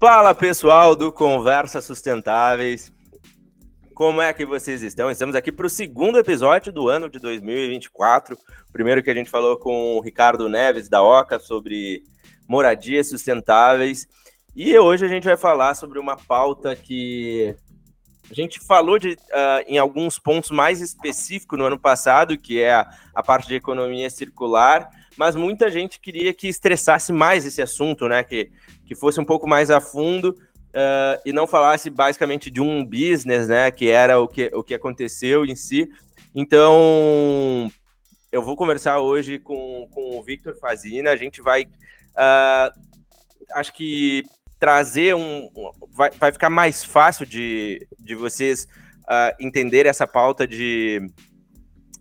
Fala pessoal do Conversa Sustentáveis, como é que vocês estão? Estamos aqui para o segundo episódio do ano de 2024. O primeiro que a gente falou com o Ricardo Neves da Oca sobre moradias sustentáveis. E hoje a gente vai falar sobre uma pauta que a gente falou de, uh, em alguns pontos mais específicos no ano passado, que é a, a parte de economia circular, mas muita gente queria que estressasse mais esse assunto, né? Que, que fosse um pouco mais a fundo uh, e não falasse basicamente de um business, né? Que era o que, o que aconteceu em si. Então, eu vou conversar hoje com, com o Victor Fazina. A gente vai, uh, acho que trazer um, vai, vai ficar mais fácil de, de vocês uh, entender essa pauta de,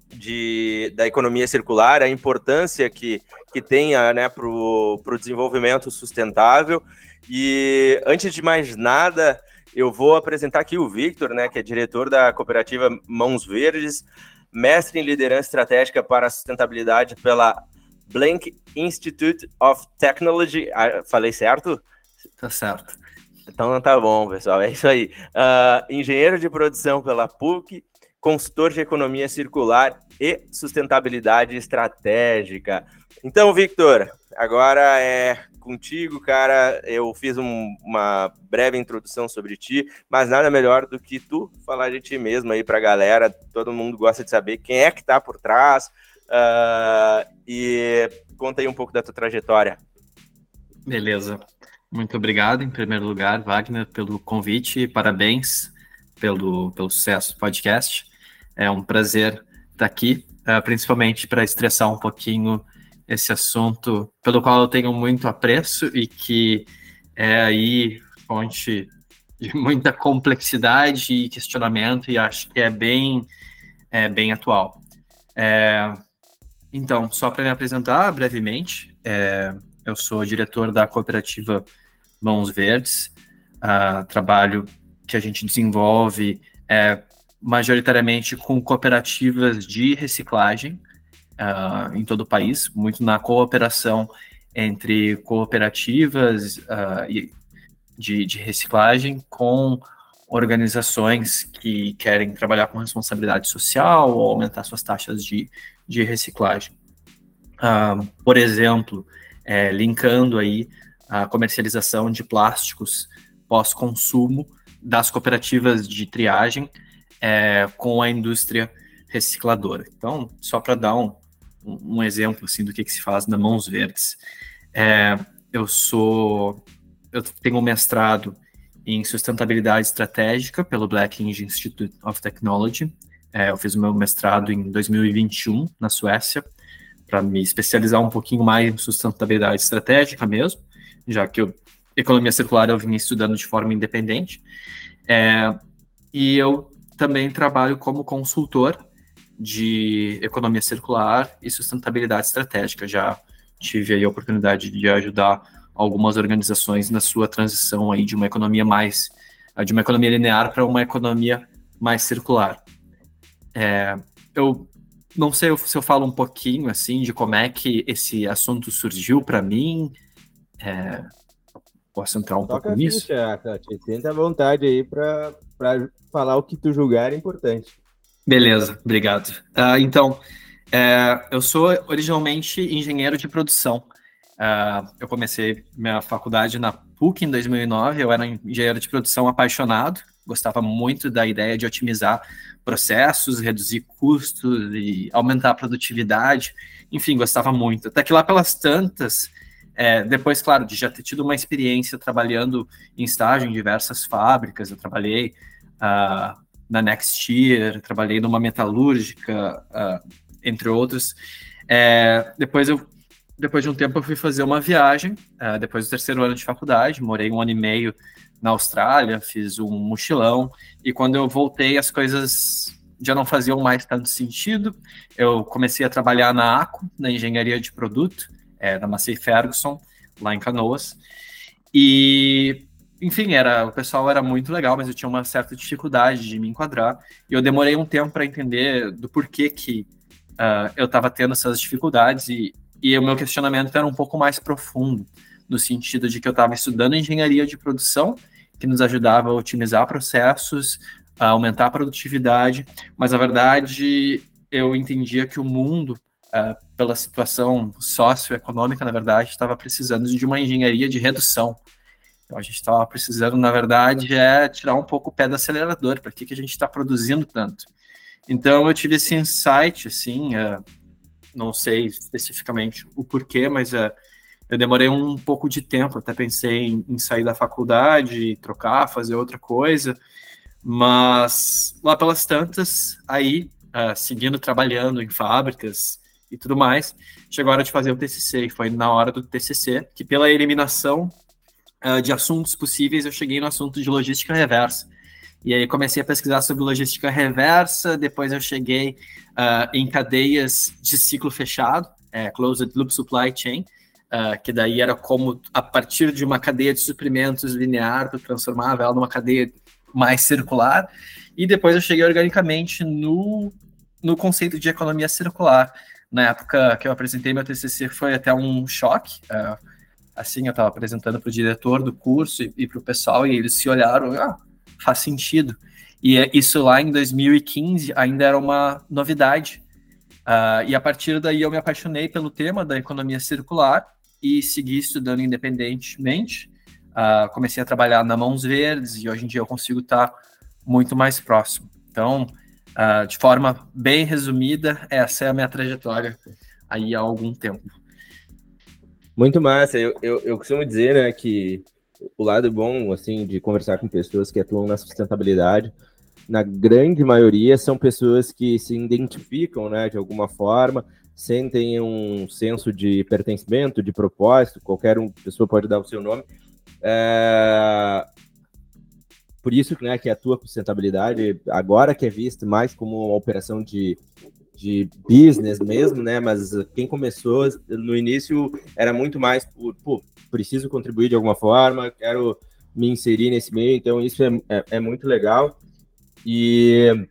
de, da economia circular, a importância que, que tenha né, para o desenvolvimento sustentável e antes de mais nada, eu vou apresentar aqui o Victor, né, que é diretor da cooperativa Mãos Verdes, mestre em liderança estratégica para a sustentabilidade pela Blank Institute of Technology. Ah, falei certo? Tá certo. Então tá bom, pessoal. É isso aí. Uh, engenheiro de produção pela PUC, consultor de economia circular e sustentabilidade estratégica. Então, Victor, agora é contigo, cara. Eu fiz um, uma breve introdução sobre ti, mas nada melhor do que tu falar de ti mesmo aí pra galera. Todo mundo gosta de saber quem é que tá por trás. Uh, e conta aí um pouco da tua trajetória. Beleza. Muito obrigado, em primeiro lugar, Wagner, pelo convite. Parabéns pelo, pelo sucesso do podcast. É um prazer estar aqui, uh, principalmente para estressar um pouquinho esse assunto pelo qual eu tenho muito apreço e que é aí fonte de muita complexidade e questionamento e acho que é bem é, bem atual. É, então, só para me apresentar brevemente, é, eu sou diretor da cooperativa Mãos Verdes, uh, trabalho que a gente desenvolve é, majoritariamente com cooperativas de reciclagem, uh, em todo o país, muito na cooperação entre cooperativas uh, de, de reciclagem com organizações que querem trabalhar com responsabilidade social ou aumentar suas taxas de, de reciclagem. Uh, por exemplo, é, linkando aí a comercialização de plásticos pós-consumo das cooperativas de triagem é, com a indústria recicladora. Então, só para dar um, um exemplo assim do que, que se faz na Mãos Verdes. É, eu sou, eu tenho um mestrado em sustentabilidade estratégica pelo Black Engine Institute of Technology. É, eu fiz o meu mestrado em 2021 na Suécia para me especializar um pouquinho mais em sustentabilidade estratégica mesmo, já que eu, economia circular eu vinha estudando de forma independente. É, e eu também trabalho como consultor de economia circular e sustentabilidade estratégica. Já tive aí a oportunidade de ajudar algumas organizações na sua transição aí de uma economia mais de uma economia linear para uma economia mais circular. É, eu não sei se eu falo um pouquinho assim de como é que esse assunto surgiu para mim. É, posso entrar um Toca pouco nisso? Ficha, Tenta à vontade aí para falar o que tu julgar é importante. Beleza, obrigado. Uh, então, é, eu sou originalmente engenheiro de produção. Uh, eu comecei minha faculdade na PUC em 2009. Eu era engenheiro de produção apaixonado, gostava muito da ideia de otimizar processos, reduzir custos e aumentar a produtividade. Enfim, gostava muito. Até que lá pelas tantas, é, depois, claro, de já ter tido uma experiência trabalhando em estágio em diversas fábricas, eu trabalhei. Uh, na Next Year, trabalhei numa metalúrgica, uh, entre outros. É, depois eu depois de um tempo eu fui fazer uma viagem, uh, depois do terceiro ano de faculdade, morei um ano e meio na Austrália, fiz um mochilão, e quando eu voltei as coisas já não faziam mais tanto sentido. Eu comecei a trabalhar na ACO, na engenharia de produto, é, da Massey Ferguson, lá em Canoas, e enfim, era o pessoal era muito legal, mas eu tinha uma certa dificuldade de me enquadrar. E eu demorei um tempo para entender do porquê que uh, eu estava tendo essas dificuldades. E, e o meu questionamento era um pouco mais profundo no sentido de que eu estava estudando engenharia de produção, que nos ajudava a otimizar processos, a aumentar a produtividade, mas na verdade eu entendia que o mundo, uh, pela situação socioeconômica, na verdade, estava precisando de uma engenharia de redução. Então a gente estava precisando, na verdade, é tirar um pouco o pé do acelerador, para que, que a gente está produzindo tanto. Então eu tive esse insight, assim, uh, não sei especificamente o porquê, mas uh, eu demorei um pouco de tempo, até pensei em, em sair da faculdade, trocar, fazer outra coisa, mas lá pelas tantas, aí, uh, seguindo trabalhando em fábricas e tudo mais, chegou a hora de fazer o TCC, e foi na hora do TCC que, pela eliminação uh, de assuntos possíveis, eu cheguei no assunto de logística reversa. E aí comecei a pesquisar sobre logística reversa, depois eu cheguei uh, em cadeias de ciclo fechado, é, Closed Loop Supply Chain, uh, que daí era como, a partir de uma cadeia de suprimentos linear, tu transformava ela numa cadeia mais circular, e depois eu cheguei organicamente no, no conceito de economia circular. Na época que eu apresentei meu TCC foi até um choque, uh, assim, eu estava apresentando para o diretor do curso e, e para o pessoal, e eles se olharam, ah, faz sentido. E é, isso lá em 2015 ainda era uma novidade. Uh, e a partir daí eu me apaixonei pelo tema da economia circular e segui estudando independentemente. Uh, comecei a trabalhar na Mãos Verdes e hoje em dia eu consigo estar muito mais próximo. Então, uh, de forma bem resumida, essa é a minha trajetória aí há algum tempo. Muito massa. Eu, eu, eu costumo dizer né, que o lado bom assim de conversar com pessoas que atuam na sustentabilidade, na grande maioria, são pessoas que se identificam né, de alguma forma, sentem um senso de pertencimento, de propósito, qualquer um, pessoa pode dar o seu nome. É... Por isso né, que atua com sustentabilidade, agora que é visto mais como uma operação de, de business mesmo, né? Mas quem começou no início era muito mais por, pô, preciso contribuir de alguma forma, quero me inserir nesse meio, então isso é, é, é muito legal. E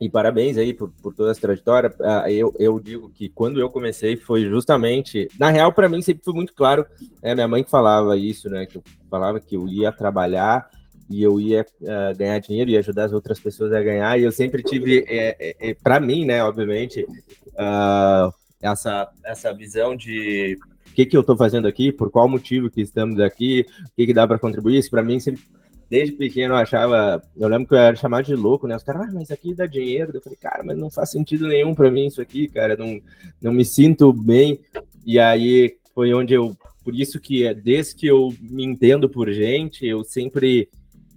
e parabéns aí por, por toda essa trajetória. Uh, eu, eu digo que quando eu comecei foi justamente. Na real, para mim sempre foi muito claro. É minha mãe que falava isso, né? Que eu falava que eu ia trabalhar e eu ia uh, ganhar dinheiro e ajudar as outras pessoas a ganhar. E eu sempre tive, é, é, é para mim, né? Obviamente, uh, essa, essa visão de o que, que eu estou fazendo aqui, por qual motivo que estamos aqui, o que, que dá para contribuir. Isso para mim sempre desde pequeno eu achava, eu lembro que eu era chamado de louco, né? Os caras, ah, mas aqui dá dinheiro. Eu falei, cara, mas não faz sentido nenhum para mim isso aqui, cara, não, não me sinto bem. E aí foi onde eu, por isso que é, desde que eu me entendo por gente, eu sempre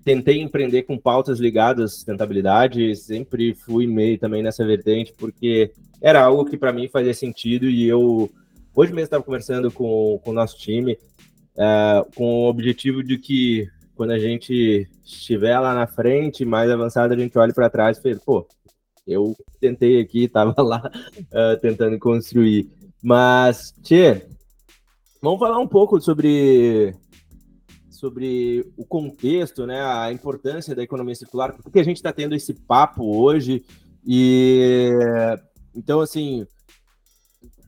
tentei empreender com pautas ligadas à sustentabilidade, sempre fui meio também nessa vertente, porque era algo que para mim fazia sentido e eu, hoje mesmo estava conversando com, com o nosso time, uh, com o objetivo de que quando a gente estiver lá na frente, mais avançado, a gente olha para trás e fala, pô, eu tentei aqui, estava lá uh, tentando construir. Mas, Tchê, vamos falar um pouco sobre, sobre o contexto, né, a importância da economia circular, porque a gente está tendo esse papo hoje. E então assim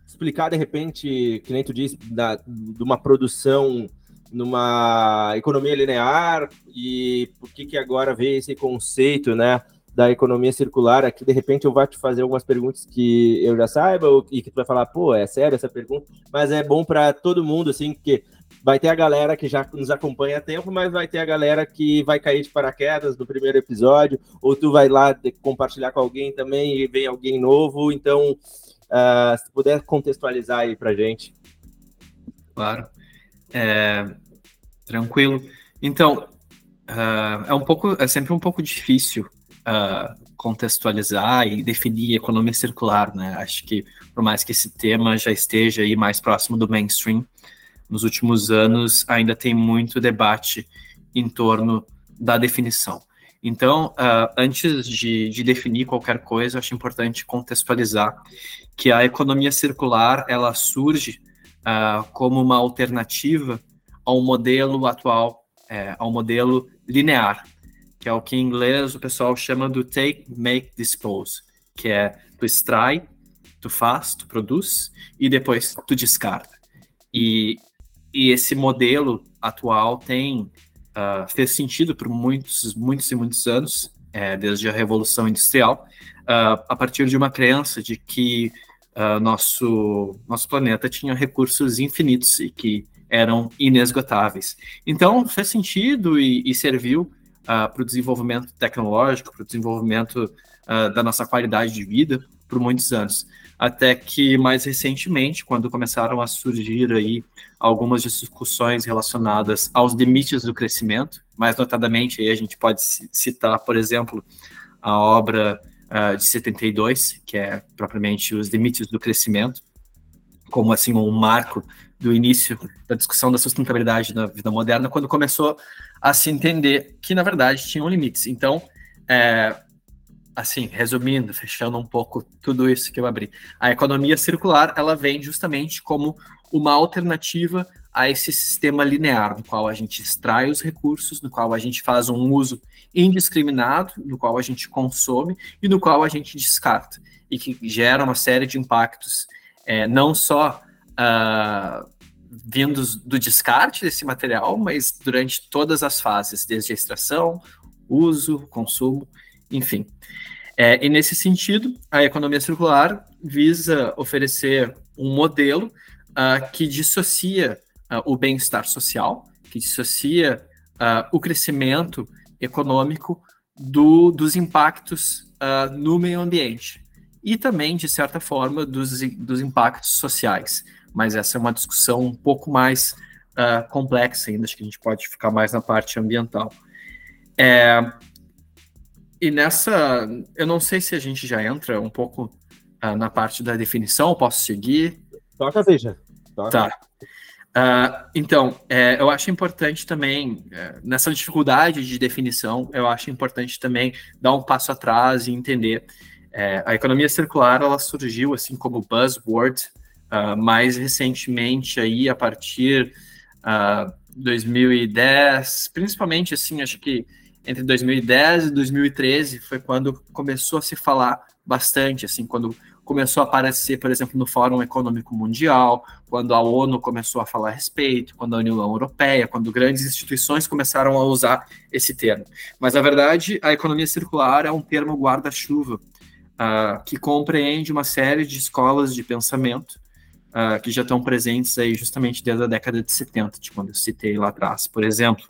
explicar de repente, que nem tu disse, da, de uma produção numa economia linear e por que que agora veio esse conceito, né, da economia circular. Aqui, de repente eu vou te fazer algumas perguntas que eu já saiba e que tu vai falar, pô, é sério essa pergunta, mas é bom para todo mundo, assim, porque vai ter a galera que já nos acompanha há tempo, mas vai ter a galera que vai cair de paraquedas no primeiro episódio, ou tu vai lá compartilhar com alguém também e vem alguém novo, então, uh, se puder contextualizar aí pra gente. Claro. É, tranquilo. Então, uh, é um pouco, é sempre um pouco difícil uh, contextualizar e definir economia circular, né? Acho que por mais que esse tema já esteja aí mais próximo do mainstream, nos últimos anos ainda tem muito debate em torno da definição. Então, uh, antes de, de, definir qualquer coisa, acho importante contextualizar que a economia circular ela surge uh, como uma alternativa ao modelo atual, é, ao modelo linear, que é o que em inglês o pessoal chama do take, make, dispose, que é tu extrai, tu faz, tu produz e depois tu descarta. E e esse modelo atual tem uh, fez sentido por muitos, muitos e muitos anos, é, desde a Revolução Industrial, uh, a partir de uma crença de que uh, nosso, nosso planeta tinha recursos infinitos e que eram inesgotáveis. Então, fez sentido e, e serviu para o desenvolvimento tecnológico, para o desenvolvimento da nossa qualidade de vida por muitos anos. Até que, mais recentemente, quando começaram a surgir aí algumas discussões relacionadas aos limites do crescimento, mais notadamente a gente pode citar, por exemplo, a obra uh, de 72, que é propriamente os limites do crescimento, como assim um marco do início da discussão da sustentabilidade na vida moderna, quando começou a se entender que na verdade tinham limites. Então, é, assim, resumindo, fechando um pouco tudo isso que eu abri, a economia circular ela vem justamente como uma alternativa a esse sistema linear, no qual a gente extrai os recursos, no qual a gente faz um uso indiscriminado, no qual a gente consome e no qual a gente descarta, e que gera uma série de impactos, é, não só uh, vindos do descarte desse material, mas durante todas as fases, desde a extração, uso, consumo, enfim. É, e nesse sentido, a economia circular visa oferecer um modelo uh, que dissocia uh, o bem-estar social, que dissocia uh, o crescimento econômico do, dos impactos no meio ambiente e também, de certa forma, dos, dos impactos sociais. Mas essa é uma discussão um pouco mais complexa ainda, acho que a gente pode ficar mais na parte ambiental. É, e nessa, eu não sei se a gente já entra um pouco uh, na parte da definição, posso seguir? Toca. Toca. Tá. Uh, então, é, eu acho importante também, é, nessa dificuldade de definição, eu acho importante também dar um passo atrás e entender. É, a economia circular, ela surgiu assim como buzzword uh, mais recentemente aí, a partir de uh, 2010, principalmente assim, acho que entre 2010 e 2013 foi quando começou a se falar bastante, assim, quando começou a aparecer, por exemplo, no Fórum Econômico Mundial, quando a ONU começou a falar a respeito, quando a União Europeia, quando grandes instituições começaram a usar esse termo. Mas, na verdade, a economia circular é um termo guarda-chuva uh, que compreende uma série de escolas de pensamento uh, que já estão presentes aí justamente desde a década de 70, de quando eu citei lá atrás. Por exemplo,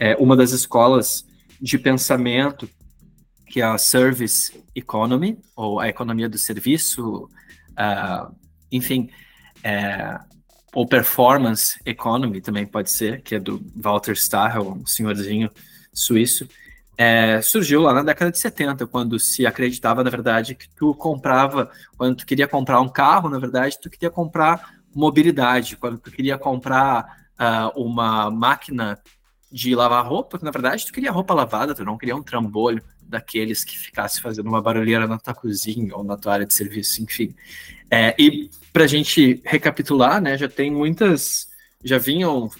é, uma das escolas de pensamento que é a Service Economy, ou a economia do serviço, uh, enfim, é, ou Performance Economy também pode ser, que é do Walter Stahel, um senhorzinho suíço, é, surgiu lá na década de 70, quando se acreditava, na verdade, que tu comprava, quando tu queria comprar um carro, na verdade, tu queria comprar mobilidade, quando tu queria comprar uh, uma máquina de lavar roupa, na verdade, tu queria roupa lavada, tu não queria um trambolho daqueles que ficasse fazendo uma barulheira na tua cozinha ou na tua área de serviço, enfim. É, e para a gente recapitular, né, já tem muitas, já vinham,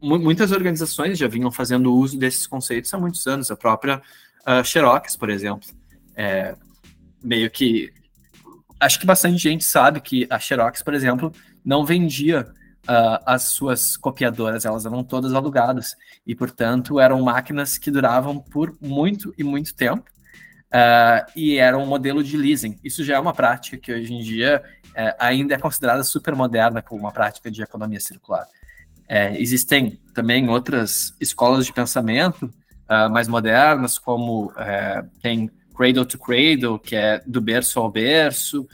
muitas organizações já vinham fazendo uso desses conceitos há muitos anos. A própria uh, Xerox, por exemplo, é, meio que acho que bastante gente sabe que a Xerox, por exemplo, não vendia uh, as suas copiadoras, elas eram todas alugadas e, portanto, eram máquinas que duravam por muito e muito tempo uh, e eram um modelo de leasing. Isso já é uma prática que hoje em dia uh, ainda é considerada super moderna como uma prática de economia circular. É, existem também outras escolas de pensamento uh, mais modernas, como é, tem Cradle to Cradle, que é do berço ao berço,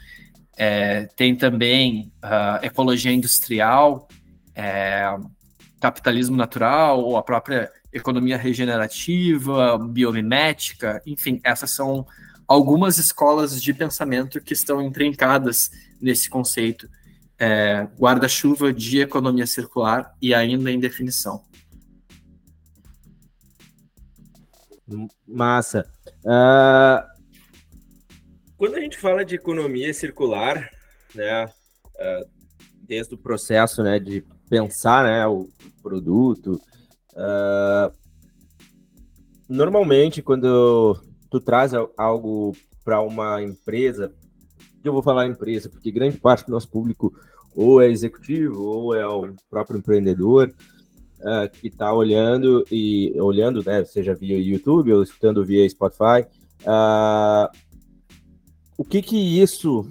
é, tem também uh, ecologia industrial, é, capitalismo natural, ou a própria economia regenerativa, biomimética, enfim, essas são algumas escolas de pensamento que estão intrincadas nesse conceito é, guarda-chuva de economia circular e ainda em definição. Massa. Uh, quando a gente fala de economia circular, né, uh, desde o processo né, de pensar né, o produto, uh, normalmente quando tu traz algo para uma empresa, eu vou falar empresa, porque grande parte do nosso público ou é executivo, ou é o próprio empreendedor uh, que está olhando e olhando, né, seja via YouTube ou escutando via Spotify, uh, o que que isso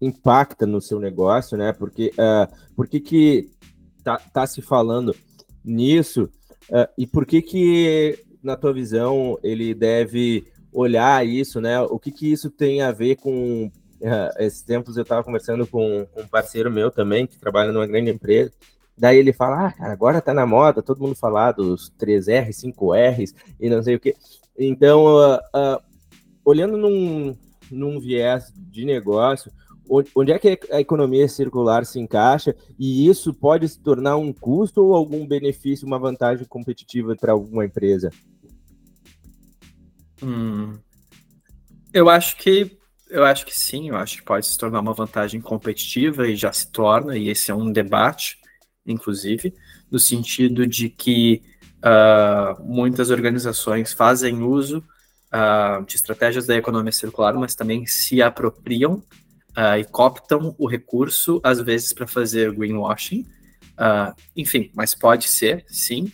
impacta no seu negócio, né? Porque uh, por que que tá, tá se falando nisso e por que que na tua visão ele deve olhar isso, né? O que que isso tem a ver com esses tempos eu estava conversando com, com um parceiro meu também, que trabalha numa grande empresa, Daí ele fala, ah, cara, agora tá na moda, todo mundo falar dos 3R, 5Rs e não sei o que. Então, uh, uh, olhando num, num viés de negócio, onde é que a economia circular se encaixa e isso pode se tornar um custo ou algum benefício, uma vantagem competitiva para alguma empresa? Hum, eu acho que eu acho que sim, eu acho que pode se tornar uma vantagem competitiva e já se torna, e esse é um debate inclusive, no sentido de que uh, muitas organizações fazem uso uh, de estratégias da economia circular, mas também se apropriam uh, e cooptam o recurso, às vezes, para fazer greenwashing. enfim, mas pode ser, sim,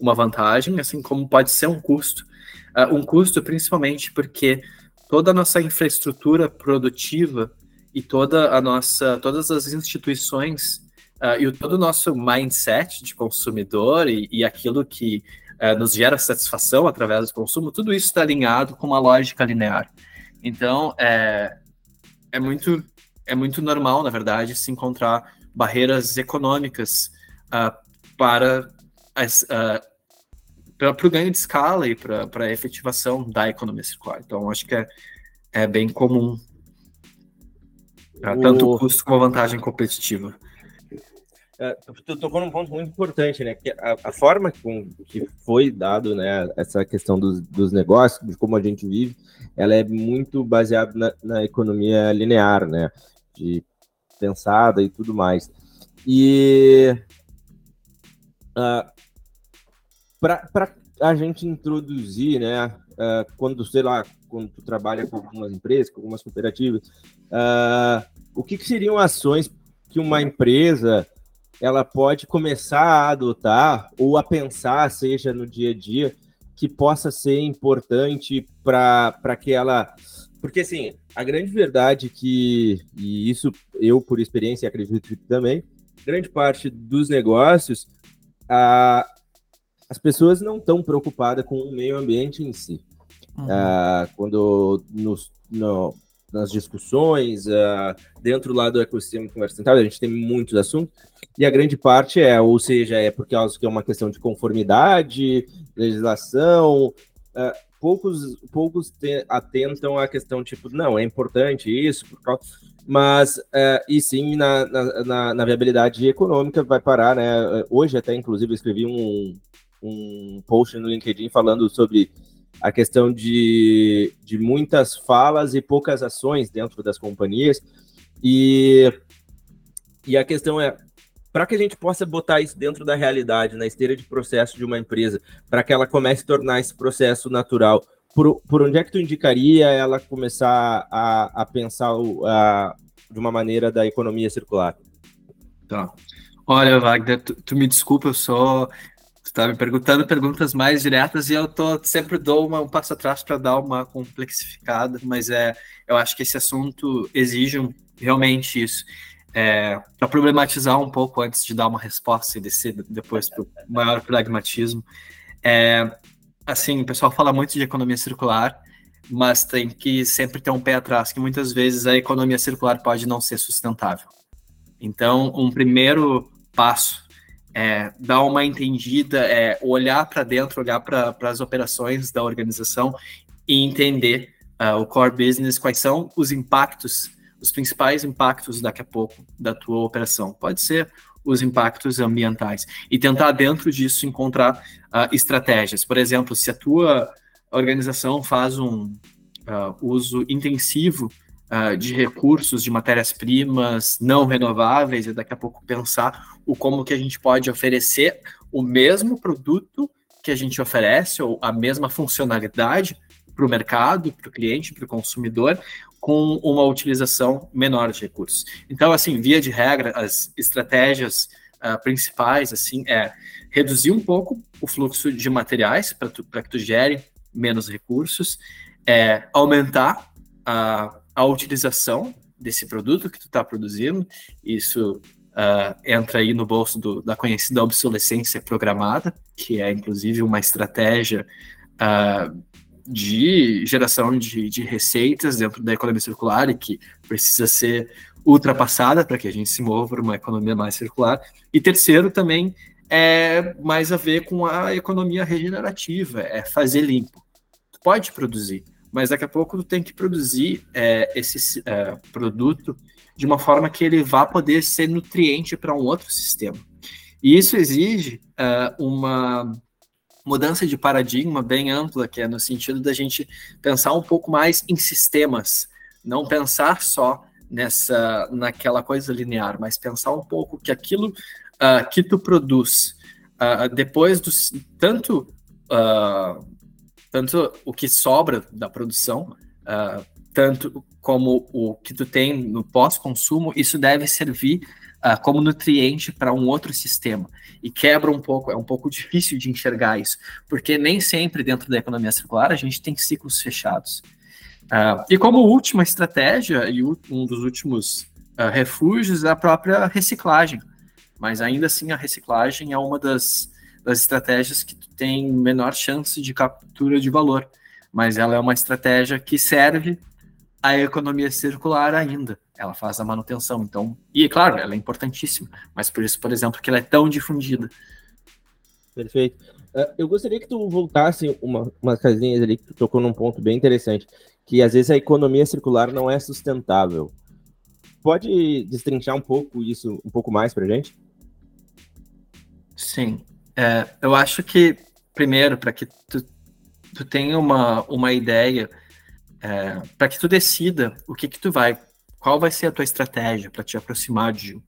uma vantagem, assim como pode ser um custo. um custo, principalmente porque toda a nossa infraestrutura produtiva e toda a nossa, todas as instituições uh, e o, todo o nosso mindset de consumidor e, e aquilo que uh, nos gera satisfação através do consumo, tudo isso está alinhado com uma lógica linear. Então, é, é, muito, é muito normal, na verdade, se encontrar barreiras econômicas uh, para, para o ganho de escala e para, a efetivação da economia circular. Então, acho que é, é bem comum. Tanto o custo como a vantagem competitiva. É, tu tocou num ponto muito importante, né? Que a, a, forma com que foi dado, né, essa questão dos, dos negócios, de como a gente vive, ela é muito baseada na, na economia linear, né? De pensada e tudo mais. E uh, para a gente introduzir, né? Uh, quando, sei lá, quando tu trabalha com algumas empresas, com algumas cooperativas, uh, o que, que seriam ações que uma empresa ela pode começar a adotar ou a pensar, seja no dia a dia, que possa ser importante para que ela. Porque, assim, a grande verdade que, e isso eu, por experiência, acredito também, grande parte dos negócios, a, as pessoas não estão preocupadas com o meio ambiente em si. Uhum. Ah, quando nos, no, nas discussões, uh, dentro lá do ecossistema de conversa sustentável, a gente tem muitos assuntos, e a grande parte é, ou seja, é porque que é uma questão de conformidade, legislação, uh, poucos, poucos te, atentam à questão, tipo, não, é importante isso, mas, uh, e sim, na, na, na, viabilidade econômica vai parar, né, hoje até, inclusive, eu escrevi um, um post no LinkedIn falando sobre a questão de, de muitas falas e poucas ações dentro das companhias. E, e a questão é, para que a gente possa botar isso dentro da realidade, na esteira de processo de uma empresa, para que ela comece a tornar esse processo natural, por, por onde é que tu indicaria ela começar a, a pensar a, de uma maneira da economia circular? Tá. Olha, Wagner, tu, tu me desculpa, eu sou tá me perguntando perguntas mais diretas e eu tô sempre dou uma, um passo atrás para dar uma complexificada, mas é, eu acho que esse assunto exige um, realmente isso. É, para problematizar um pouco antes de dar uma resposta e descer depois para o maior pragmatismo, é, assim, o pessoal fala muito de economia circular, mas tem que sempre ter um pé atrás, que muitas vezes a economia circular pode não ser sustentável. Então, um primeiro passo é, dar uma entendida, é, olhar para dentro, olhar para as operações da organização e entender uh, o core business, quais são os impactos, os principais impactos daqui a pouco da tua operação. Pode ser os impactos ambientais e tentar dentro disso encontrar uh, estratégias. Por exemplo, se a tua organização faz um uh, uso intensivo uh, de recursos, de matérias-primas não renováveis, e daqui a pouco pensar o como que a gente pode oferecer o mesmo produto que a gente oferece, ou a mesma funcionalidade para o mercado, para o cliente, para o consumidor, com uma utilização menor de recursos. Então, assim, via de regra, as estratégias uh, principais, assim, é reduzir um pouco o fluxo de materiais para que tu gere menos recursos, é aumentar a, a utilização desse produto que tu está produzindo, isso uh, entra aí no bolso do, da conhecida obsolescência programada, que é inclusive uma estratégia uh, de geração de, de receitas dentro da economia circular e que precisa ser ultrapassada para que a gente se mova para uma economia mais circular. E terceiro, também é mais a ver com a economia regenerativa, é fazer limpo. Tu pode produzir, mas daqui a pouco tu tem que produzir é, esse é, produto de uma forma que ele vá poder ser nutriente para um outro sistema. E isso exige é, uma mudança de paradigma bem ampla, que é no sentido da gente pensar um pouco mais em sistemas, não pensar só nessa naquela coisa linear, mas pensar um pouco que aquilo uh, que tu produz uh, depois do tanto uh, tanto o que sobra da produção tanto como o que tu tem no pós-consumo, isso deve servir uh, como nutriente para um outro sistema. E quebra um pouco, é um pouco difícil de enxergar isso, porque nem sempre dentro da economia circular a gente tem ciclos fechados. Uh, e como última estratégia, e um dos últimos uh, refúgios, é a própria reciclagem. Mas ainda assim, a reciclagem é uma das, das estratégias que tem menor chance de captura de valor. Mas ela é uma estratégia que serve à economia circular ainda ela faz a manutenção. Então, e é claro, ela é importantíssima, mas por isso, por exemplo, que ela é tão difundida. Perfeito. Uh, eu gostaria que tu voltasse uma, umas casinhas ali que tu tocou num ponto bem interessante, que às vezes a economia circular não é sustentável. Pode destrinchar um pouco isso, um pouco mais para gente? Sim. É, eu acho que, primeiro, para que tu, tu tenha uma, uma ideia, é, para que tu decida o que, que tu vai qual vai ser a tua estratégia para te aproximar de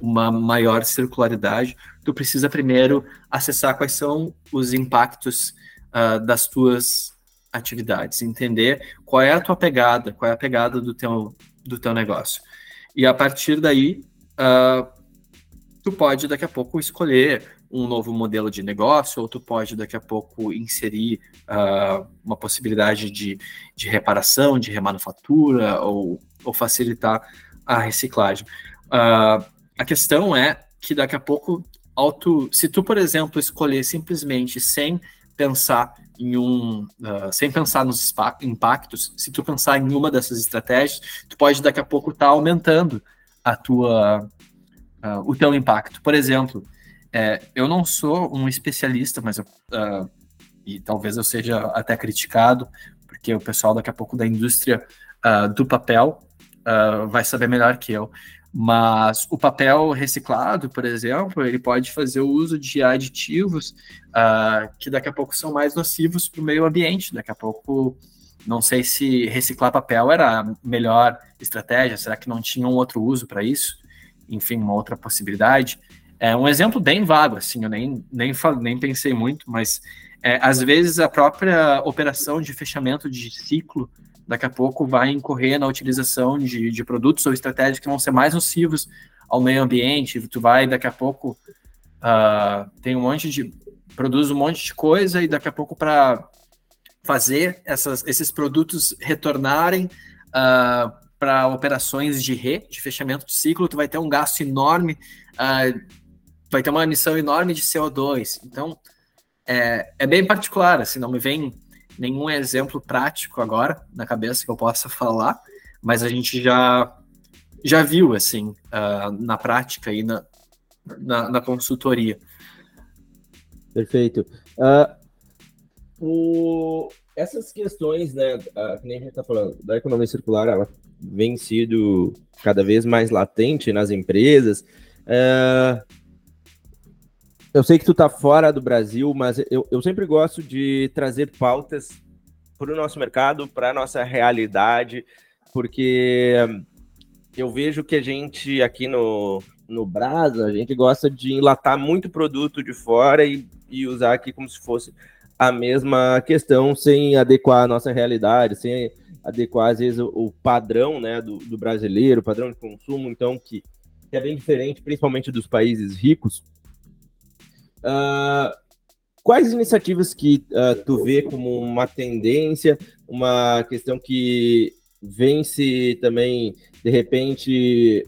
uma maior circularidade, tu precisa primeiro acessar quais são os impactos uh, das tuas atividades, entender qual é a tua pegada, qual é a pegada do teu, do teu negócio. E a partir daí, uh, tu pode daqui a pouco escolher um novo modelo de negócio, ou tu pode daqui a pouco inserir uh, uma possibilidade de, de reparação, de remanufatura, ou ou facilitar a reciclagem. Uh, a questão é que daqui a pouco, se tu, por exemplo, escolher simplesmente sem pensar em um, uh, sem pensar nos impactos, se tu pensar em uma dessas estratégias, tu pode daqui a pouco estar tá aumentando a tua, o teu impacto. Por exemplo, é, eu não sou um especialista, mas eu, uh, e talvez eu seja até criticado, porque o pessoal daqui a pouco da indústria do papel uh, vai saber melhor que eu. Mas o papel reciclado, por exemplo, ele pode fazer o uso de aditivos uh, que daqui a pouco são mais nocivos para o meio ambiente. Daqui a pouco, não sei se reciclar papel era a melhor estratégia, será que não tinha um outro uso para isso? Enfim, uma outra possibilidade. É um exemplo bem vago, assim, eu nem, nem, nem pensei muito, mas é, às vezes a própria operação de fechamento de ciclo daqui a pouco vai incorrer na utilização de, de produtos ou estratégias que vão ser mais nocivos ao meio ambiente. Tu vai, daqui a pouco, uh, tem um monte de. produz um monte de coisa e daqui a pouco, para fazer essas, esses produtos retornarem uh, ah, para operações de re, de fechamento de ciclo, tu vai ter um gasto enorme, uh, vai ter uma emissão enorme de CO2. Então, é, é bem particular, assim, não me vem nenhum exemplo prático agora na cabeça que eu possa falar, mas a gente já já viu assim uh, na prática e na, na, na consultoria. Perfeito. Uh, o, essas questões, né, uh, que nem a gente está falando, da economia circular, ela vem sido cada vez mais latente nas empresas. Uh, eu sei que tu tá fora do Brasil, mas eu, eu sempre gosto de trazer pautas para o nosso mercado, para a nossa realidade, porque eu vejo que a gente aqui no, no Brasa, a gente gosta de enlatar muito produto de fora e, e usar aqui como se fosse a mesma questão, sem adequar a nossa realidade, sem adequar, às vezes, o, o padrão né, do, do, brasileiro, o padrão de consumo, então, que, que, é bem diferente, principalmente dos países ricos. Uh, quais iniciativas que uh, tu vê como uma tendência, uma questão que vem se também, de repente,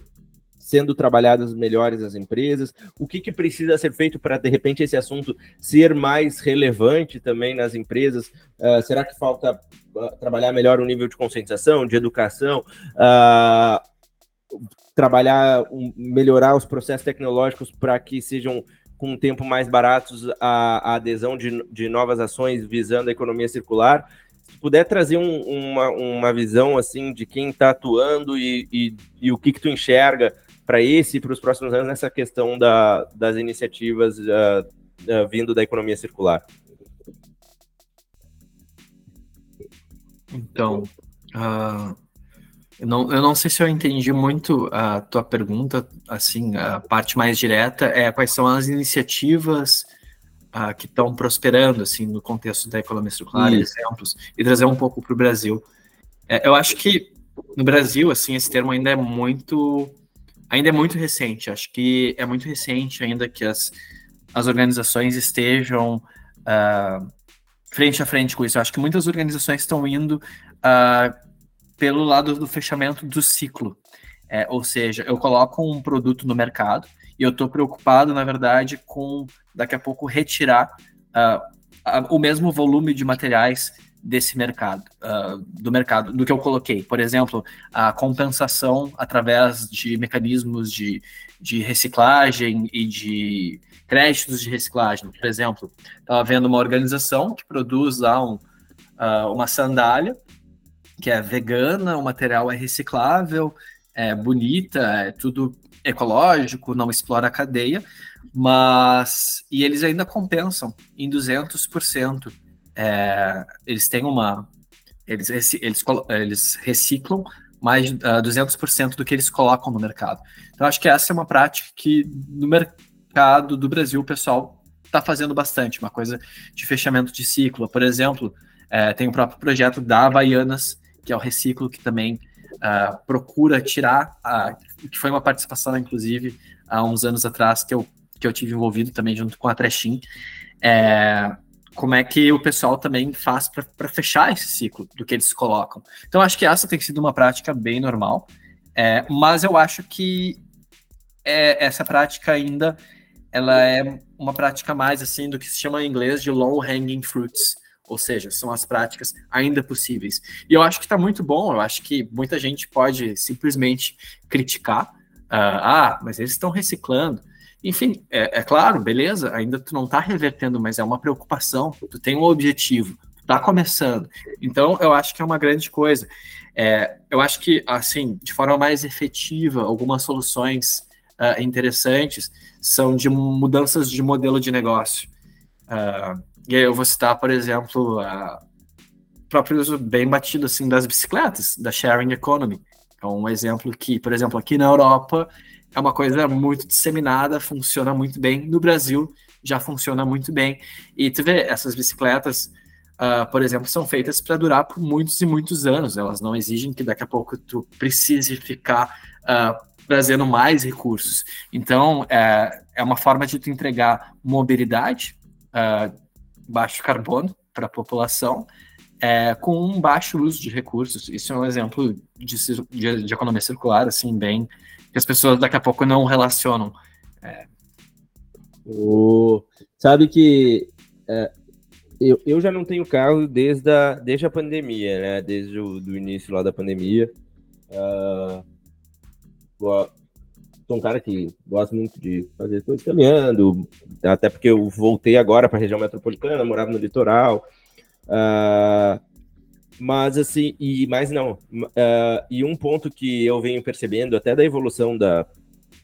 sendo trabalhadas melhores as empresas? O que, que precisa ser feito para, de repente, esse assunto ser mais relevante também nas empresas? Uh, será que falta uh, trabalhar melhor o nível de conscientização, de educação? Uh, trabalhar, um, melhorar os processos tecnológicos para que sejam com um tempo mais baratos a, a adesão de, de novas ações visando a economia circular? se puder trazer um, uma, uma visão assim de quem está atuando e, e, e, o que, que tu enxerga para esse e para os próximos anos nessa questão da, das iniciativas uh, uh, vindo da economia circular? Então, uh, eu, não, eu não sei se eu entendi muito a tua pergunta, assim, a parte mais direta é quais são as iniciativas uh, que estão prosperando, assim, no contexto da economia circular, Isso. exemplos, e trazer um pouco para o Brasil. É, eu acho que no Brasil, assim, esse termo ainda é muito ainda é muito recente. Acho que é muito recente ainda que as, as organizações estejam uh, frente a frente com isso. Acho que muitas organizações estão indo uh, pelo lado do fechamento do ciclo. É, ou seja, eu coloco um produto no mercado e eu estou preocupado, na verdade, com daqui a pouco retirar uh, o mesmo volume de materiais desse mercado, uh, do mercado, do que eu coloquei. Por exemplo, a compensação através de mecanismos de, de reciclagem e de créditos de reciclagem. Por exemplo, estava vendo uma organização que produz lá um, uh, uma sandália que é vegana, o material é reciclável, é bonita, é tudo ecológico, não explora a cadeia, mas e eles ainda compensam em 200% é, eles têm uma. Eles, eles, eles reciclam mais de uh, 200% do que eles colocam no mercado. Então, acho que essa é uma prática que no mercado do Brasil o pessoal está fazendo bastante, uma coisa de fechamento de ciclo. Por exemplo, é, tem o próprio projeto da Havaianas, que é o reciclo, que também uh, procura tirar, a, que foi uma participação, inclusive, há uns anos atrás, que eu, que eu tive envolvido também junto com a Trechim. É, como é que o pessoal também faz para fechar esse ciclo do que eles colocam. Então, acho que essa tem sido uma prática bem normal, é, mas eu acho que é, essa prática ainda ela é uma prática mais assim do que se chama em inglês de low hanging fruits, ou seja, são as práticas ainda possíveis. E eu acho que está muito bom, eu acho que muita gente pode simplesmente criticar, uh, ah, mas eles estão reciclando. Enfim, é, é, claro, beleza, ainda tu não está revertendo, mas é uma preocupação, tu tem um objetivo, tu tá começando. Então, eu acho que é uma grande coisa. É, eu acho que, assim, de forma mais efetiva, algumas soluções uh, interessantes são de mudanças de modelo de negócio. Uh, e aí eu vou citar, por exemplo, a próprio uso bem batido assim das bicicletas, da sharing economy. É um exemplo que, por exemplo, aqui na Europa, é uma coisa muito disseminada, funciona muito bem. No Brasil já funciona muito bem. E tu vê, essas bicicletas, uh, por exemplo, são feitas para durar por muitos e muitos anos. Elas não exigem que daqui a pouco tu precise ficar uh, trazendo mais recursos. Então, é, é uma forma de tu entregar mobilidade, uh, baixo carbono para a população, é, com um baixo uso de recursos. Isso é um exemplo de, de, de economia circular, assim, bem que as pessoas daqui a pouco não relacionam. É. O... Sabe que é, eu, eu já não tenho carro desde a, desde a pandemia, né? Desde o do início lá da pandemia. Uh, sou um cara que gosta muito de fazer coisas caminhando, até porque eu voltei agora para a região metropolitana, morava no litoral. Uh, mas assim, e mais não. Uh, e um ponto que eu venho percebendo até da evolução da,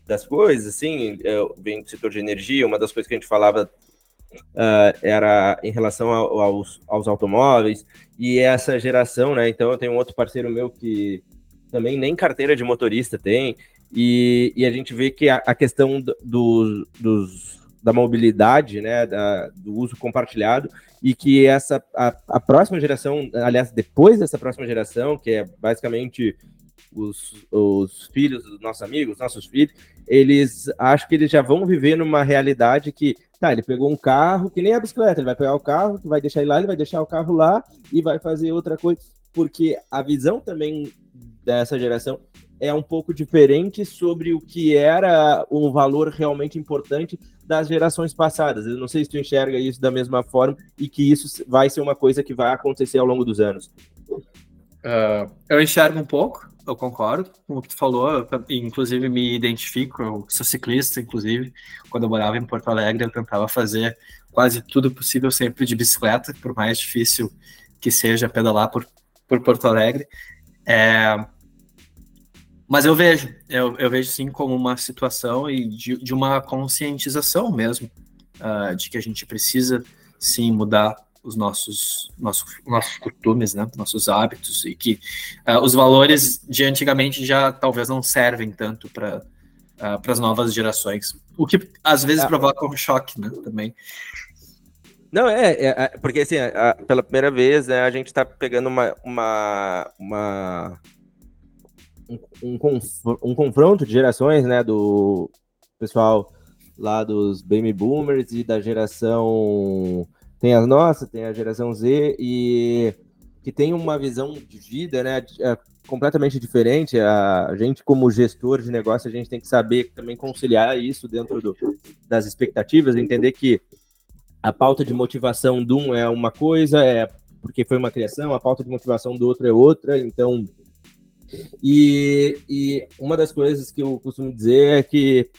das coisas, assim, eu venho do setor de energia, uma das coisas que a gente falava uh, era em relação ao, aos, aos automóveis e essa geração, né? Então eu tenho um outro parceiro meu que também nem carteira de motorista tem, e, e a gente vê que a, a questão do, do, dos da mobilidade, né, da, do uso compartilhado, e que essa a, a, próxima geração, aliás, depois dessa próxima geração, que é basicamente os, os filhos dos nossos amigos, nossos filhos, eles acho que eles já vão viver numa realidade que, tá, ele pegou um carro, que nem a bicicleta, ele vai pegar o carro, vai deixar ele lá, ele vai deixar o carro lá e vai fazer outra coisa, porque a visão também dessa geração é um pouco diferente sobre o que era um valor realmente importante das gerações passadas. Eu não sei se tu enxerga isso da mesma forma e que isso vai ser uma coisa que vai acontecer ao longo dos anos. Uh, eu enxergo um pouco, eu concordo com o que tu falou, eu, inclusive me identifico, eu sou ciclista, inclusive, quando eu morava em Porto Alegre, eu tentava fazer quase tudo possível sempre de bicicleta, por mais difícil que seja pedalar por, por Porto Alegre. É, mas eu vejo, eu, eu, vejo sim como uma situação e de, de uma conscientização mesmo, uh, de que a gente precisa sim mudar os nossos, nossos, nossos costumes, né, nossos hábitos, e que uh, os valores de antigamente já talvez não servem tanto para uh, para as novas gerações. O que às vezes é. provoca um choque né, também. Não, é, é, é porque assim, a, pela primeira vez né, a gente está pegando uma, uma, uma um, um, confronto de gerações, né, do pessoal lá dos baby boomers e da geração tem a nossa, tem a geração Z e que tem uma visão de vida, né, é, completamente diferente. A gente como gestor de negócio, a gente tem que saber também conciliar isso dentro do, das expectativas, entender que a pauta de motivação de um é uma coisa, é porque foi uma criação, a pauta de motivação do outro é outra, então e, e uma das coisas que eu costumo dizer é que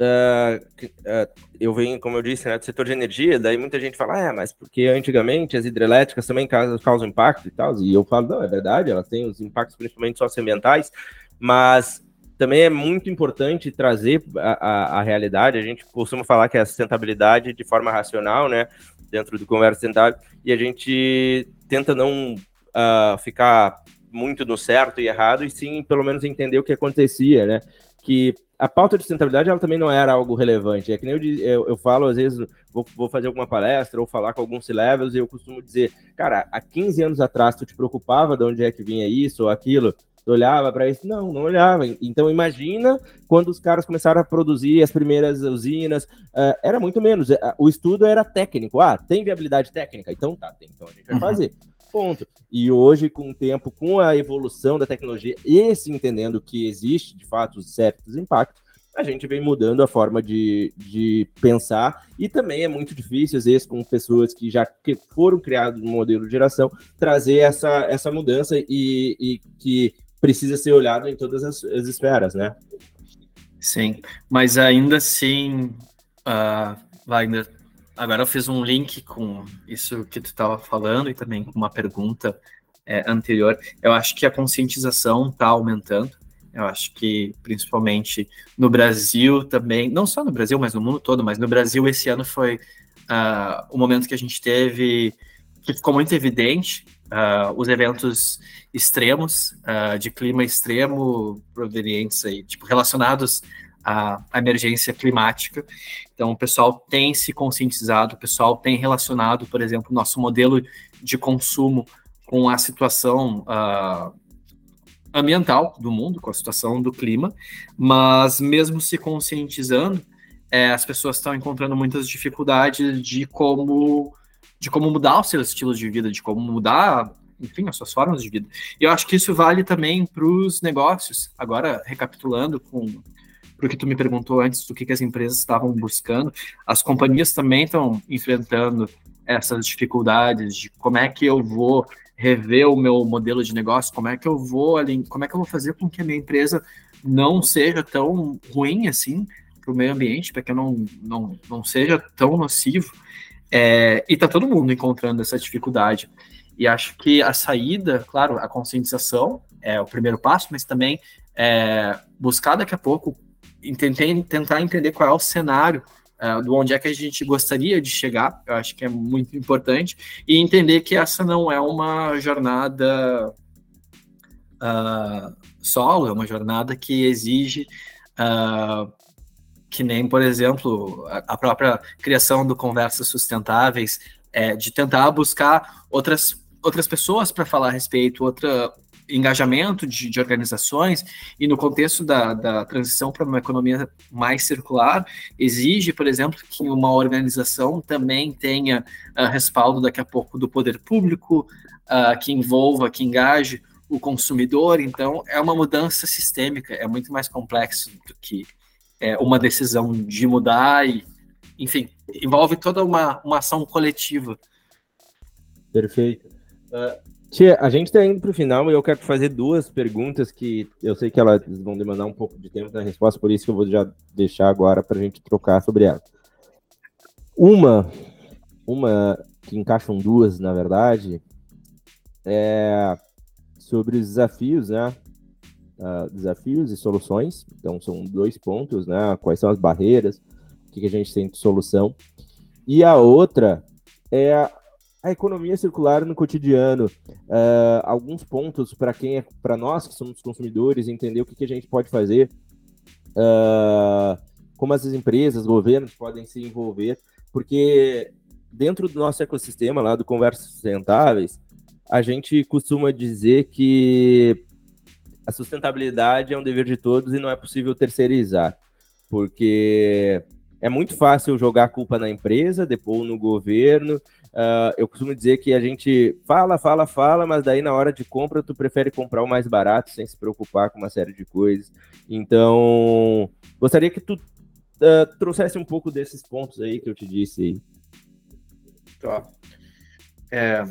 Uh, uh, eu venho, como eu disse, né, do setor de energia, daí muita gente fala, ah, mas porque antigamente as hidrelétricas também causam, causam impacto e tal, e eu falo, não, é verdade, elas têm os impactos principalmente socioambientais, mas também é muito importante trazer a, a, a, realidade, a gente costuma falar que é a sustentabilidade de forma racional, né, dentro do comércio sustentável, e a gente tenta não uh, ficar muito no certo e errado, e sim, pelo menos, entender o que acontecia, né? Que a pauta de sustentabilidade ela também não era algo relevante. É que nem eu, eu, eu falo, às vezes, vou, vou, fazer alguma palestra ou falar com alguns C-levels e eu costumo dizer, cara, há 15 anos atrás tu te preocupava de onde é que vinha isso ou aquilo, tu olhava para isso? Não, não olhava. Então imagina quando os caras começaram a produzir as primeiras usinas, uh, era muito menos. O estudo era técnico. Ah, tem viabilidade técnica? Então tá, então a gente vai uhum. fazer. Ponto. E hoje, com o tempo, com a evolução da tecnologia e se entendendo que existe, de fato, certos impactos, a gente vem mudando a forma de, de pensar e também é muito difícil, às vezes, com pessoas que já que foram criadas no modelo de geração, trazer essa, essa mudança e, e que precisa ser olhado em todas as, as esferas, né? Sim, mas ainda assim, uh, Wagner, Agora eu fiz um link com isso que tu estava falando e também com uma pergunta é, anterior. Eu acho que a conscientização está aumentando. Eu acho que principalmente no Brasil também, não só no Brasil, mas no mundo todo, mas no Brasil esse ano foi uh, o momento que a gente teve, que ficou muito evidente, uh, os eventos extremos, uh, de clima extremo, provenientes aí, tipo, relacionados a, emergência climática. Então, o pessoal tem se conscientizado, o pessoal tem relacionado, por exemplo, nosso modelo de consumo com a situação uh, ambiental do mundo, com a situação do clima, mas mesmo se conscientizando, é, as pessoas estão encontrando muitas dificuldades de como de como mudar os seus estilos de vida, de como mudar, enfim, as suas formas de vida. E eu acho que isso vale também para os negócios. Agora, recapitulando com porque tu me perguntou antes do que, que as empresas estavam buscando, as companhias também estão enfrentando essas dificuldades de como é que eu vou rever o meu modelo de negócio, como é que eu vou ali, como é que eu vou fazer com que a minha empresa não seja tão ruim assim para o meio ambiente, para que eu não, não, não seja tão nocivo. É, e está todo mundo encontrando essa dificuldade. E acho que a saída, claro, a conscientização é o primeiro passo, mas também é, buscar daqui a pouco tentar entender qual é o cenário uh, do onde é que a gente gostaria de chegar, eu acho que é muito importante, e entender que essa não é uma jornada uh, solo, é uma jornada que exige uh, que nem, por exemplo, a, própria criação do Conversas Sustentáveis, é, de tentar buscar outras, outras pessoas para falar a respeito, outra engajamento de, de organizações, e no contexto da, da transição para uma economia mais circular, exige, por exemplo, que uma organização também tenha uh, respaldo daqui a pouco do poder público, uh, que envolva, que engaje o consumidor. Então, é uma mudança sistêmica, é muito mais complexo do que é, uma decisão de mudar e, enfim, envolve toda uma, uma ação coletiva. Perfeito. Uh, tia, a gente está indo para o final e eu quero fazer duas perguntas que eu sei que elas vão demandar um pouco de tempo na resposta, por isso que eu vou já deixar agora para a gente trocar sobre elas. Uma, uma que encaixam duas, na verdade, é sobre os desafios, né? uh, desafios e soluções. Então, são dois pontos, né? Quais são as barreiras, o que, que a gente tem de solução. E a outra é a, economia circular no cotidiano. Uh, alguns pontos para quem é, para nós que somos consumidores, entender o que, que a gente pode fazer, uh, como as empresas, governos podem se envolver, porque dentro do nosso ecossistema lá do Conversas Sustentáveis, a gente costuma dizer que a sustentabilidade é um dever de todos e não é possível terceirizar, porque é muito fácil jogar a culpa na empresa, depois no governo. Uh, eu costumo dizer que a gente fala, fala, fala, mas daí na hora de compra tu prefere comprar o mais barato sem se preocupar com uma série de coisas. Então, gostaria que tu uh, trouxesse um pouco desses pontos aí que eu te disse aí. Tá. É,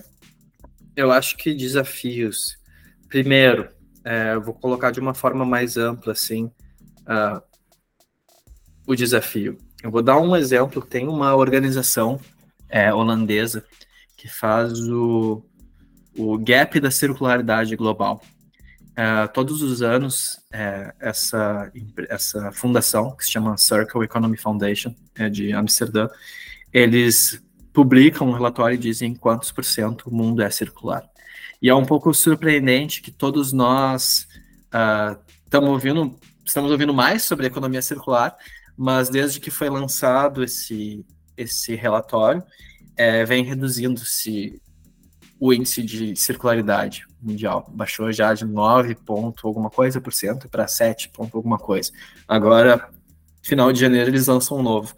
eu acho que desafios. Primeiro, é, vou colocar de uma forma mais ampla, assim, uh, o desafio. Eu vou dar um exemplo. Tem uma organização é, holandesa que faz o, o gap da circularidade global. É, todos os anos, é, essa, essa fundação, que se chama Circle Economy Foundation, é de Amsterdã, eles publicam um relatório e dizem quantos por cento o mundo é circular. E é um pouco surpreendente que todos nós uh, ouvindo, estamos ouvindo mais sobre economia circular, mas desde que foi lançado esse, esse relatório, é, vem reduzindo-se o índice de circularidade mundial. Baixou já de 9 ponto alguma coisa por cento para 7 ponto alguma coisa. Agora, final de janeiro, eles lançam um novo.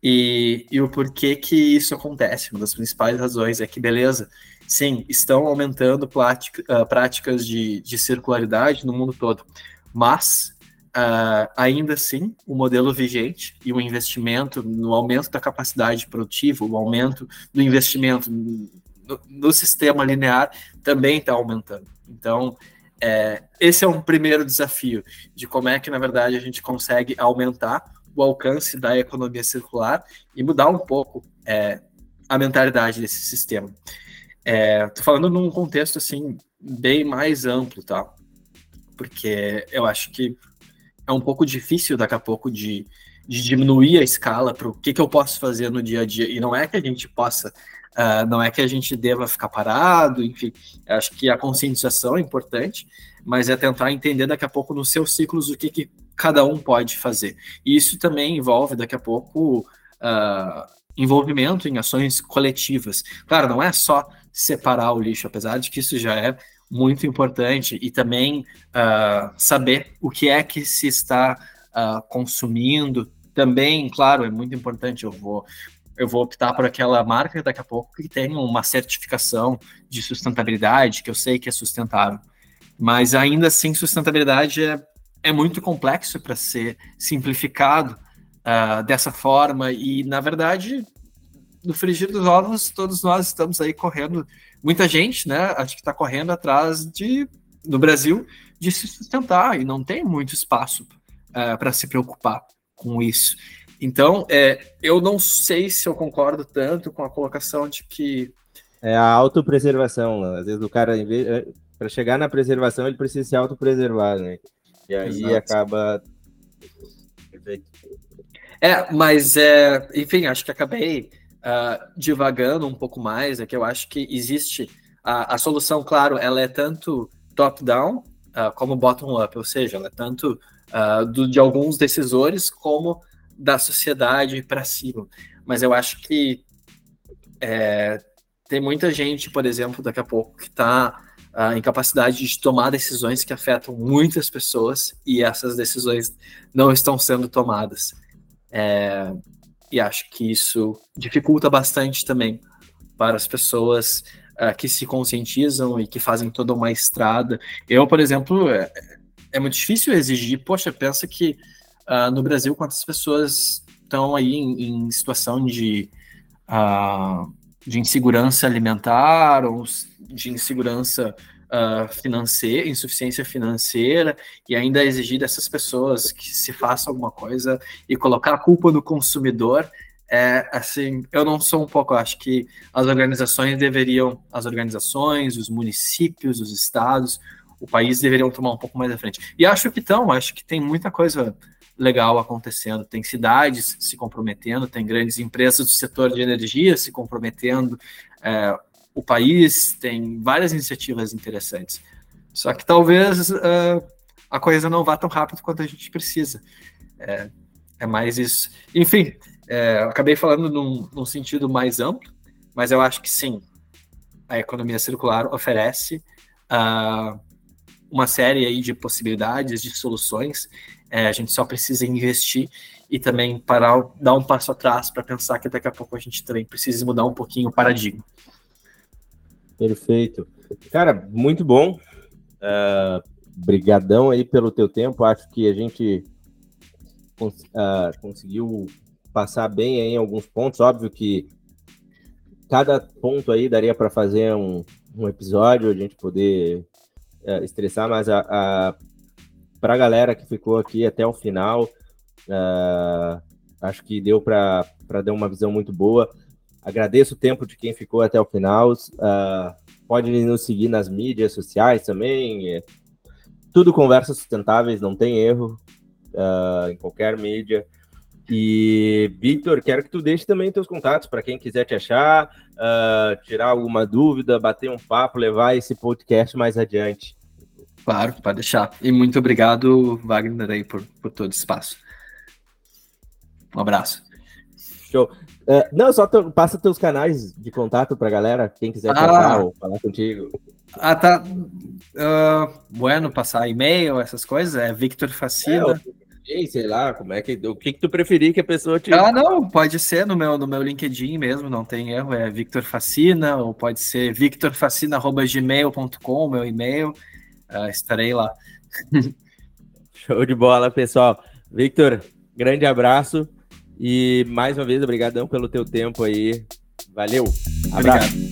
E, e o porquê que isso acontece, uma das principais razões é que, beleza, sim, estão aumentando plática, uh, práticas de, de circularidade no mundo todo, mas uh, ainda assim o modelo vigente e o investimento no aumento da capacidade produtiva, o aumento do investimento no, no sistema linear também está aumentando. Então, é, esse é um primeiro desafio de como é que, na verdade, a gente consegue aumentar o alcance da economia circular e mudar um pouco é, a mentalidade desse sistema. É, tô falando num contexto assim bem mais amplo, tá? Porque eu acho que é um pouco difícil daqui a pouco de, de diminuir a escala para o que, que eu posso fazer no dia a dia. E não é que a gente possa, uh, não é que a gente deva ficar parado, enfim. Acho que a conscientização é importante, mas é tentar entender daqui a pouco nos seus ciclos o que, que cada um pode fazer. E isso também envolve daqui a pouco uh, envolvimento em ações coletivas. Claro, não é só separar o lixo, apesar de que isso já é muito importante, e também uh, saber o que é que se está uh, consumindo. Também, claro, é muito importante. Eu vou, eu vou optar por aquela marca daqui a pouco que tem uma certificação de sustentabilidade, que eu sei que é sustentável. Mas ainda assim, sustentabilidade é, é muito complexo para ser simplificado uh, dessa forma, e na verdade no frigir dos ovos, todos nós estamos aí correndo, muita gente, né? Acho que está correndo atrás de, no Brasil, de se sustentar e não tem muito espaço uh, é, para se preocupar com isso. Então, é, eu não sei se eu concordo tanto com a colocação de que. É a autopreservação, né? às vezes o cara, é, para chegar na preservação, ele precisa se autopreservar, né? E aí Exato. acaba. É, mas, é, enfim, acho que acabei uh, divagando um pouco mais, é que eu acho que existe a, a solução, claro, ela é tanto top-down uh, como bottom-up, ou seja, ela é tanto uh, do, de alguns decisores como da sociedade para cima. Mas eu acho que é, tem muita gente, por exemplo, daqui a pouco, que está uh, em capacidade de tomar decisões que afetam muitas pessoas e essas decisões não estão sendo tomadas. É, e acho que isso dificulta bastante também para as pessoas uh, que se conscientizam e que fazem toda uma estrada. Eu, por exemplo, é, é muito difícil exigir. Poxa, pensa que uh, no Brasil quantas pessoas estão aí em, em situação de, uh, de insegurança alimentar ou de insegurança uh, financeira, insuficiência financeira, e ainda exigir dessas pessoas que se faça alguma coisa e colocar a culpa no consumidor é assim, eu não sou um pouco, acho que as organizações deveriam, as organizações, os municípios, os estados, o país deveriam tomar um pouco mais à frente. E acho que estão, acho que tem muita coisa legal acontecendo. Tem cidades se comprometendo, tem grandes empresas do setor de energia se comprometendo. É, o país tem várias iniciativas interessantes. Só que talvez uh, a coisa não vá tão rápido quanto a gente precisa. É, é mais isso. Enfim, é, acabei falando num, num, sentido mais amplo, mas eu acho que sim, a economia circular oferece uh, uma série aí de possibilidades, de soluções. É, a gente só precisa investir e também parar, dar um passo atrás para pensar que daqui a pouco a gente também precisa mudar um pouquinho o paradigma. Perfeito. Cara, muito bom. Uh, brigadão aí pelo teu tempo. Acho que a gente cons uh, conseguiu passar bem aí em alguns pontos. Óbvio que cada ponto aí daria para fazer um, um, episódio, a gente poder uh, estressar, mas a, a para a galera que ficou aqui até o final, acho que deu para dar uma visão muito boa. Agradeço o tempo de quem ficou até o final. Uh, pode nos seguir nas mídias sociais também. É, tudo conversas sustentáveis, não tem erro uh, em qualquer mídia. E, Victor, quero que tu deixe também teus contatos para quem quiser te achar, uh, tirar alguma dúvida, bater um papo, levar esse podcast mais adiante. Claro, pode deixar. E muito obrigado, Wagner, aí, por, por todo o espaço. Um abraço. Show. Uh, não, só passa teus canais de contato pra galera, quem quiser ah, ou falar contigo. Ah, tá. Uh, bueno, passar e-mail, essas coisas, é Victor Facina. É, sei lá, como é que o que, que tu preferir que a pessoa te. Ah, não, pode ser no meu, no meu LinkedIn mesmo, não tem erro, é Victor Facina, ou pode ser victorfacina.gmail.com, meu e-mail. Uh, estarei lá. Show de bola, pessoal. Victor, grande abraço. E mais uma vez, obrigadão pelo teu tempo aí. Valeu. Abraço. Obrigado.